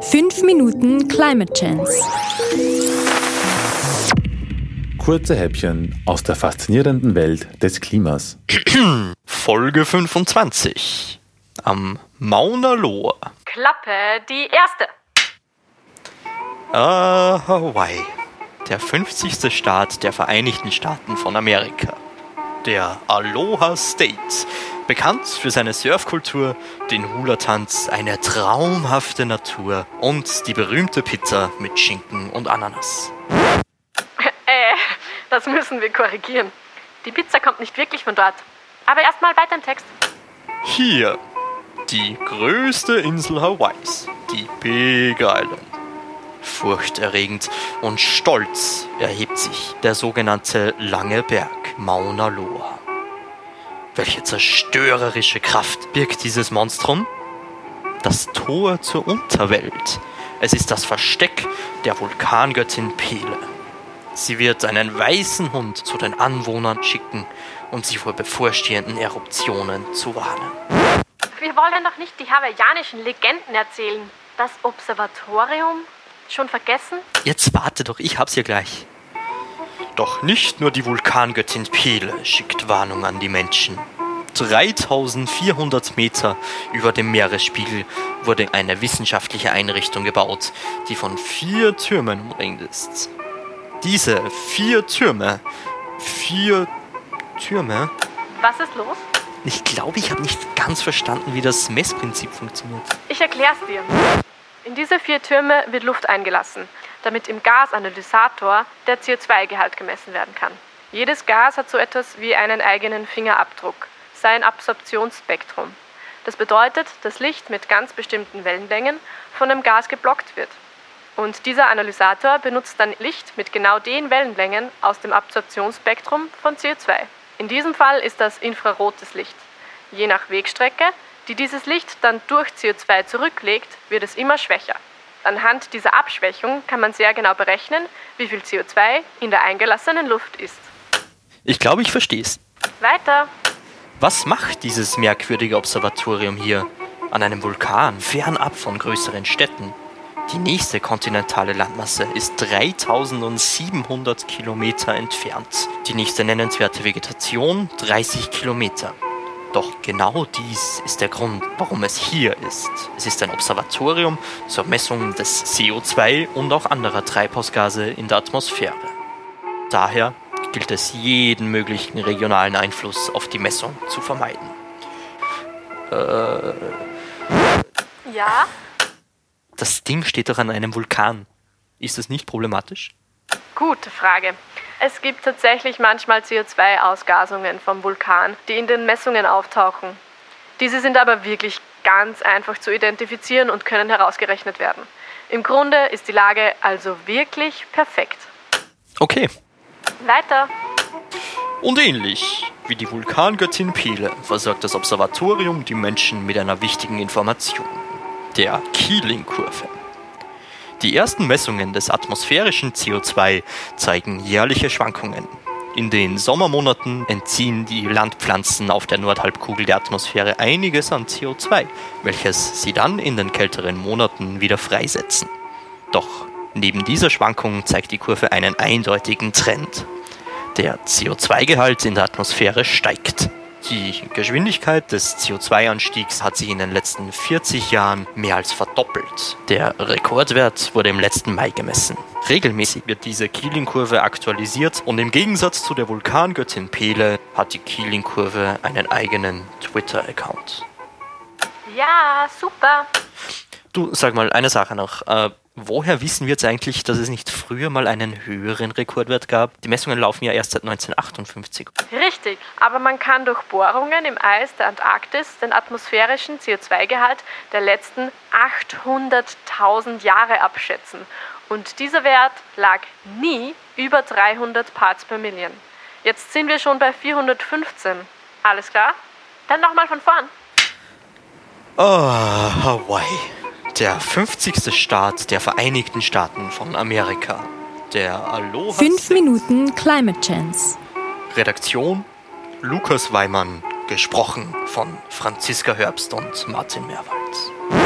5 Minuten Climate Chance. Kurze Häppchen aus der faszinierenden Welt des Klimas. Folge 25. Am Mauna Loa. Klappe die erste. Ah, Hawaii. Der 50. Staat der Vereinigten Staaten von Amerika. Der Aloha State. Bekannt für seine Surfkultur, den Hula-Tanz, eine traumhafte Natur und die berühmte Pizza mit Schinken und Ananas. Äh, das müssen wir korrigieren. Die Pizza kommt nicht wirklich von dort. Aber erstmal weiter im Text. Hier, die größte Insel Hawaiis, die Big Island. Furchterregend und stolz erhebt sich der sogenannte Lange Berg Mauna Loa. Welche zerstörerische Kraft birgt dieses Monstrum? Das Tor zur Unterwelt. Es ist das Versteck der Vulkangöttin Pele. Sie wird einen weißen Hund zu den Anwohnern schicken, um sie vor bevorstehenden Eruptionen zu warnen. Wir wollen doch nicht die hawaiianischen Legenden erzählen. Das Observatorium? Schon vergessen? Jetzt warte doch, ich hab's hier gleich. Doch nicht nur die Vulkangöttin Pele schickt Warnung an die Menschen. 3400 Meter über dem Meeresspiegel wurde eine wissenschaftliche Einrichtung gebaut, die von vier Türmen umringt ist. Diese vier Türme, vier Türme, Was ist los? ich glaube, ich habe nicht ganz verstanden, wie das Messprinzip funktioniert. Ich erklär's dir. In diese vier Türme wird Luft eingelassen, damit im Gasanalysator der CO2-Gehalt gemessen werden kann. Jedes Gas hat so etwas wie einen eigenen Fingerabdruck, sein Absorptionsspektrum. Das bedeutet, dass Licht mit ganz bestimmten Wellenlängen von dem Gas geblockt wird. Und dieser Analysator benutzt dann Licht mit genau den Wellenlängen aus dem Absorptionsspektrum von CO2. In diesem Fall ist das infrarotes Licht. Je nach Wegstrecke, die dieses Licht dann durch CO2 zurücklegt, wird es immer schwächer. Anhand dieser Abschwächung kann man sehr genau berechnen, wie viel CO2 in der eingelassenen Luft ist. Ich glaube, ich verstehe es. Weiter. Was macht dieses merkwürdige Observatorium hier an einem Vulkan, fernab von größeren Städten? Die nächste kontinentale Landmasse ist 3700 Kilometer entfernt. Die nächste nennenswerte Vegetation 30 Kilometer. Doch genau dies ist der Grund, warum es hier ist. Es ist ein Observatorium zur Messung des CO2 und auch anderer Treibhausgase in der Atmosphäre. Daher gilt es, jeden möglichen regionalen Einfluss auf die Messung zu vermeiden. Ja? Das Ding steht doch an einem Vulkan. Ist das nicht problematisch? Gute Frage. Es gibt tatsächlich manchmal CO2-Ausgasungen vom Vulkan, die in den Messungen auftauchen. Diese sind aber wirklich ganz einfach zu identifizieren und können herausgerechnet werden. Im Grunde ist die Lage also wirklich perfekt. Okay. Weiter. Und ähnlich wie die Vulkangöttin Pele versorgt das Observatorium die Menschen mit einer wichtigen Information, der Keeling-Kurve. Die ersten Messungen des atmosphärischen CO2 zeigen jährliche Schwankungen. In den Sommermonaten entziehen die Landpflanzen auf der Nordhalbkugel der Atmosphäre einiges an CO2, welches sie dann in den kälteren Monaten wieder freisetzen. Doch neben dieser Schwankung zeigt die Kurve einen eindeutigen Trend. Der CO2-Gehalt in der Atmosphäre steigt. Die Geschwindigkeit des CO2-Anstiegs hat sich in den letzten 40 Jahren mehr als verdoppelt. Der Rekordwert wurde im letzten Mai gemessen. Regelmäßig wird diese Keeling-Kurve aktualisiert und im Gegensatz zu der Vulkangöttin Pele hat die Keeling-Kurve einen eigenen Twitter-Account. Ja, super. Du, sag mal, eine Sache noch. Äh, woher wissen wir jetzt eigentlich, dass es nicht früher mal einen höheren Rekordwert gab? Die Messungen laufen ja erst seit 1958. Richtig, aber man kann durch Bohrungen im Eis der Antarktis den atmosphärischen CO2-Gehalt der letzten 800.000 Jahre abschätzen. Und dieser Wert lag nie über 300 Parts per Million. Jetzt sind wir schon bei 415. Alles klar? Dann nochmal von vorn. Oh, Hawaii. Der 50. Staat der Vereinigten Staaten von Amerika. Der Aloha 5 State. Minuten Climate Chance. Redaktion Lukas Weimann. Gesprochen von Franziska Herbst und Martin Meerwald.